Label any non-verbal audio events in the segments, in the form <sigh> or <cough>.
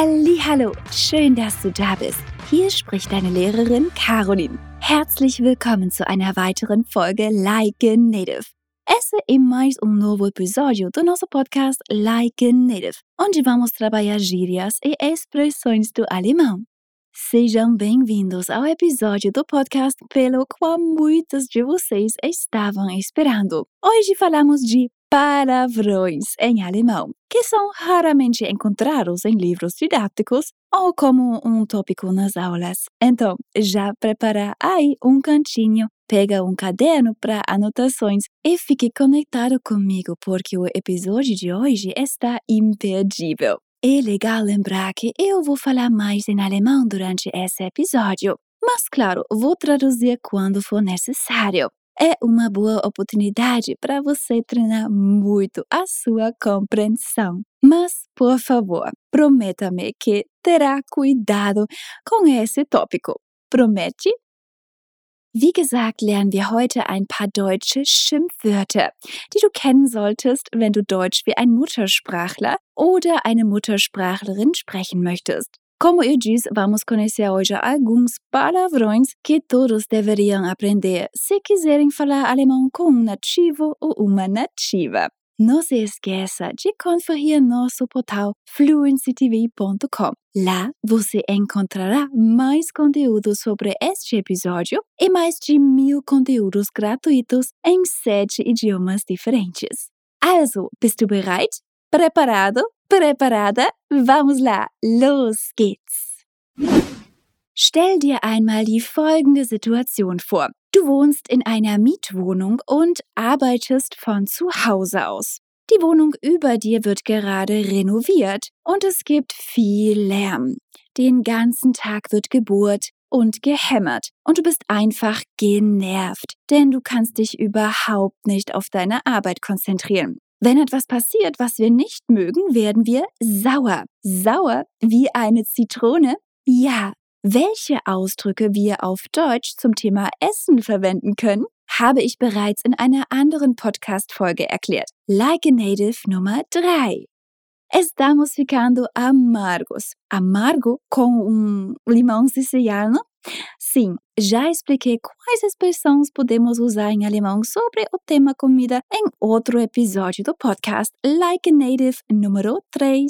Hallo, schön, dass du da bist. Hier spricht deine Lehrerin Caroline. Herzlich willkommen zu einer weiteren Folge Like a Native. Esse é mais um novo episódio do nosso podcast Like a Native, onde vamos trabalhar gírias e expressões do alemão. Sejam bem-vindos ao episódio do podcast pelo qual muitos de vocês estavam esperando. Hoje falamos de palavrões em alemão, que são raramente encontrados em livros didáticos ou como um tópico nas aulas. Então, já prepara aí um cantinho, pega um caderno para anotações e fique conectado comigo porque o episódio de hoje está imperdível. É legal lembrar que eu vou falar mais em alemão durante esse episódio, mas claro, vou traduzir quando for necessário. É uma boa oportunidade para você treinar muito a sua compreensão. Mas, por favor, prometa-me que terá cuidado com esse tópico. Promete? Wie gesagt, lernen wir heute ein paar deutsche Schimpfwörter, die du kennen solltest, wenn du Deutsch wie ein Muttersprachler oder eine Muttersprachlerin sprechen möchtest. Como eu disse, vamos conhecer hoje alguns palavrões que todos deveriam aprender se quiserem falar alemão com um nativo ou uma nativa. Não se esqueça de conferir nosso portal fluencytv.com. Lá você encontrará mais conteúdo sobre este episódio e mais de mil conteúdos gratuitos em sete idiomas diferentes. Also, bist du bereit? Preparado? Preparada? Vamos lá, los geht's! Stell dir einmal die folgende Situation vor. Du wohnst in einer Mietwohnung und arbeitest von zu Hause aus. Die Wohnung über dir wird gerade renoviert und es gibt viel Lärm. Den ganzen Tag wird gebohrt und gehämmert und du bist einfach genervt, denn du kannst dich überhaupt nicht auf deine Arbeit konzentrieren. Wenn etwas passiert, was wir nicht mögen, werden wir sauer. Sauer wie eine Zitrone? Ja, welche Ausdrücke wir auf Deutsch zum Thema Essen verwenden können, habe ich bereits in einer anderen Podcast-Folge erklärt. Like a Native Nummer 3. Estamos ficando amargos. Amargo com um limão siciliano? Sim, já expliquei quais expressões podemos usar em alemão sobre o tema comida em outro episódio do Podcast Like a Native Nummer 3.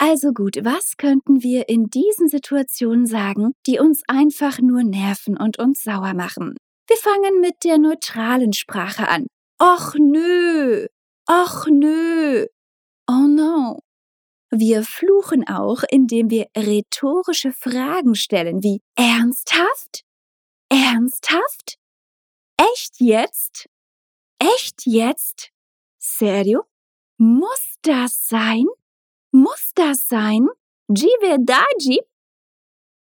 Also gut, was könnten wir in diesen Situationen sagen, die uns einfach nur nerven und uns sauer machen? Wir fangen mit der neutralen Sprache an. Och nö, och nö, oh no. Wir fluchen auch, indem wir rhetorische Fragen stellen wie Ernsthaft? Ernsthaft? Echt jetzt? Echt jetzt? Serio? Muss das sein? Muss das sein? Verdade?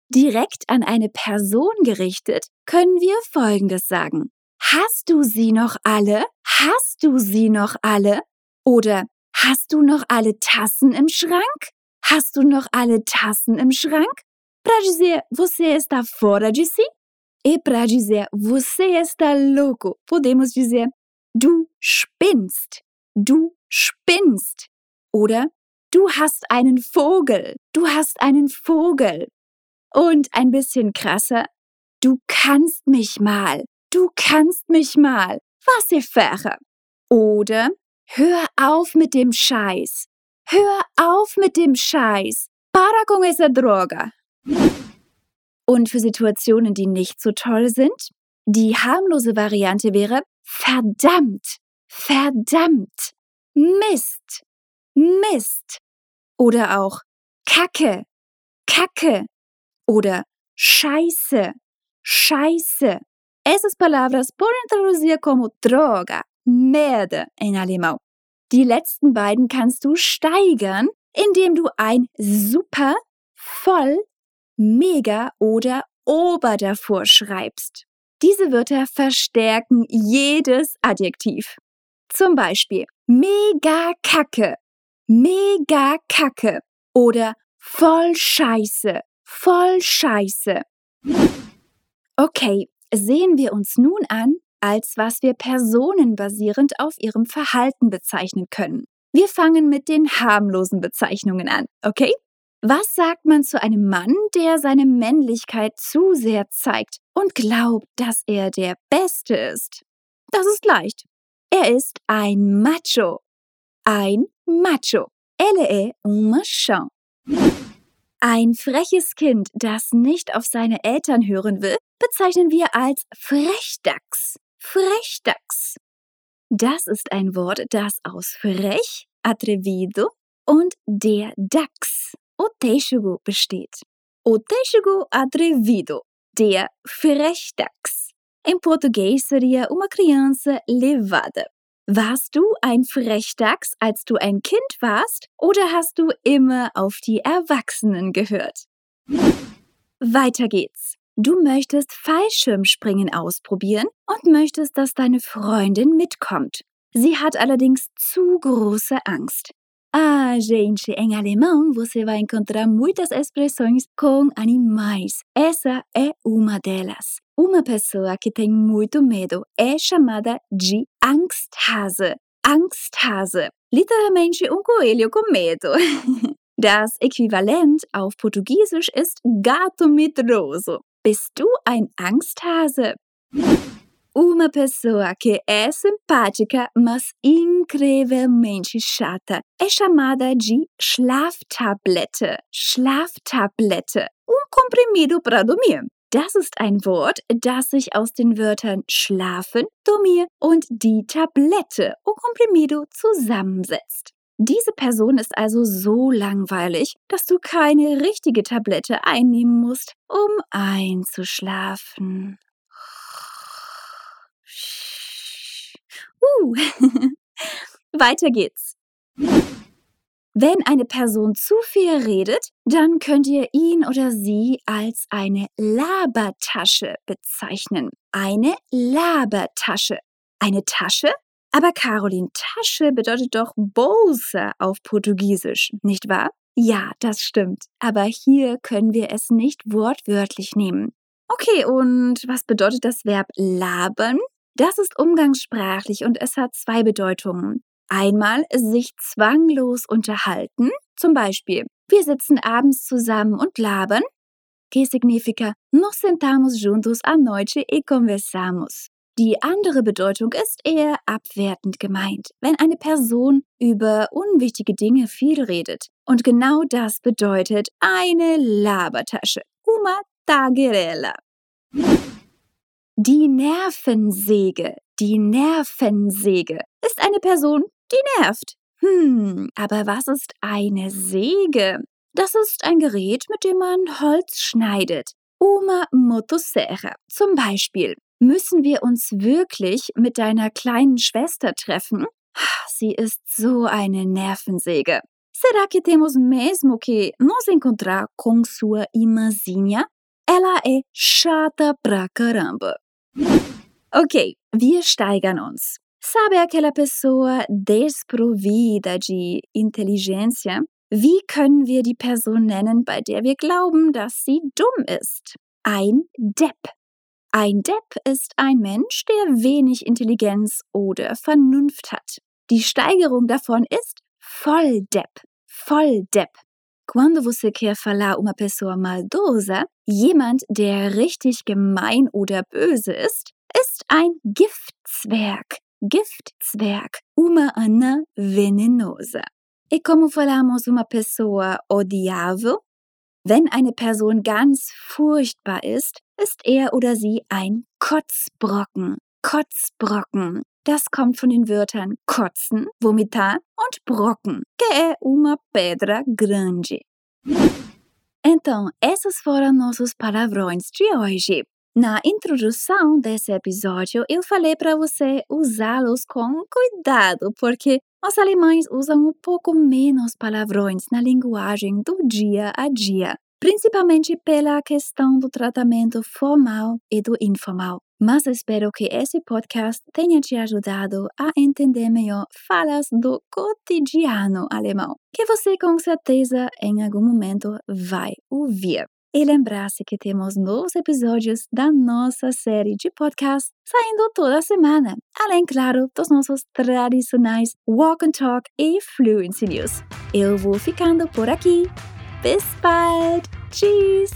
Direkt an eine Person gerichtet können wir Folgendes sagen. Hast du sie noch alle? Hast du sie noch alle? Oder hast du noch alle Tassen im Schrank? Hast du noch alle Tassen im Schrank? Para você está fora de si? E para você está louco, podemos dizer du spinnst. Du spinnst. Oder Du hast einen Vogel. Du hast einen Vogel. Und ein bisschen krasser. Du kannst mich mal. Du kannst mich mal. Was ihr faire. Oder hör auf mit dem Scheiß. Hör auf mit dem Scheiß. Para con esa droga. Und für Situationen, die nicht so toll sind, die harmlose Variante wäre verdammt, verdammt, Mist, Mist. Oder auch Kacke, Kacke oder Scheiße, Scheiße. Essas palavras podem traduzir como droga, merda em alemão. Die letzten beiden kannst du steigern, indem du ein super, voll, mega oder ober davor schreibst. Diese Wörter verstärken jedes Adjektiv. Zum Beispiel mega kacke mega Kacke oder voll Scheiße, voll Scheiße. Okay, sehen wir uns nun an, als was wir personenbasierend auf ihrem Verhalten bezeichnen können. Wir fangen mit den harmlosen Bezeichnungen an, okay? Was sagt man zu einem Mann, der seine Männlichkeit zu sehr zeigt und glaubt, dass er der Beste ist? Das ist leicht. Er ist ein Macho. Ein Macho. Elle est un machin. Ein freches Kind, das nicht auf seine Eltern hören will, bezeichnen wir als Frechdachs. Frechdachs. Das ist ein Wort, das aus frech, atrevido und der Dachs, oteixugo, besteht. Oteixugo atrevido, der Frechdachs. Em português seria uma criança levada. Warst du ein Frechdachs, als du ein Kind warst, oder hast du immer auf die Erwachsenen gehört? Weiter geht's. Du möchtest Fallschirmspringen ausprobieren und möchtest, dass deine Freundin mitkommt. Sie hat allerdings zu große Angst. Ah, gente, em alemão você vai encontrar muitas expressões com animais. Essa é uma delas. Uma pessoa que tem muito medo é chamada de Angsthase. Angsthase. Literalmente um coelho com medo. <laughs> Das Äquivalent auf Portugiesisch ist gato medroso. Bist du ein Angsthase? Uma pessoa que é simpática, mas incrivelmente chata é chamada de Schlaftablette. Schlaftablette. Um comprimido para dormir. Das ist ein Wort, das sich aus den Wörtern schlafen, dormir und die Tablette, un comprimido, zusammensetzt. Diese Person ist also so langweilig, dass du keine richtige Tablette einnehmen musst, um einzuschlafen. Uh. <laughs> Weiter geht's. Wenn eine Person zu viel redet, dann könnt ihr ihn oder sie als eine Labertasche bezeichnen. Eine Labertasche. Eine Tasche? Aber Caroline, Tasche bedeutet doch Bolsa auf Portugiesisch, nicht wahr? Ja, das stimmt. Aber hier können wir es nicht wortwörtlich nehmen. Okay, und was bedeutet das Verb labern? Das ist umgangssprachlich und es hat zwei Bedeutungen. Einmal sich zwanglos unterhalten, zum Beispiel, wir sitzen abends zusammen und labern. Que significa nos sentamos juntos à noite e conversamos. Die andere Bedeutung ist eher abwertend gemeint, wenn eine Person über unwichtige Dinge viel redet. Und genau das bedeutet eine Labertasche. Uma tagerela. Die Nervensäge, die Nervensäge ist eine Person, die nervt. Hm, aber was ist eine Säge? Das ist ein Gerät, mit dem man Holz schneidet. Uma motosserra. Zum Beispiel, müssen wir uns wirklich mit deiner kleinen Schwester treffen? Sie ist so eine Nervensäge. Será que temos mesmo que nos encontrar com sua irmãzinha? Ela é chata pra caramba. Ok, wir steigern uns. Sabe aquela pessoa desprovida de inteligência? Wie können wir die Person nennen, bei der wir glauben, dass sie dumm ist? Ein Depp. Ein Depp ist ein Mensch, der wenig Intelligenz oder Vernunft hat. Die Steigerung davon ist Volldepp. Volldepp. Quando você quer falar uma pessoa maldosa, jemand, der richtig gemein oder böse ist, ist ein Giftzwerg. Giftzwerg. Uma ana venenosa. E como falamos uma pessoa odiável? Wenn eine Person ganz furchtbar ist, ist er oder sie ein Kotzbrocken. Kotzbrocken. Das kommt von den Wörtern kotzen, vomitar und brocken, que é uma pedra grande. Então, esses foram nossos palavrões de hoje. Na introdução desse episódio, eu falei para você usá-los com cuidado, porque os alemães usam um pouco menos palavrões na linguagem do dia a dia, principalmente pela questão do tratamento formal e do informal mas espero que esse podcast tenha te ajudado a entender melhor falas do cotidiano alemão, que você com certeza em algum momento vai ouvir. E lembrar-se que temos novos episódios da nossa série de podcast saindo toda semana, além, claro, dos nossos tradicionais Walk and Talk e Fluency News. Eu vou ficando por aqui. Bis bald. Tschüss.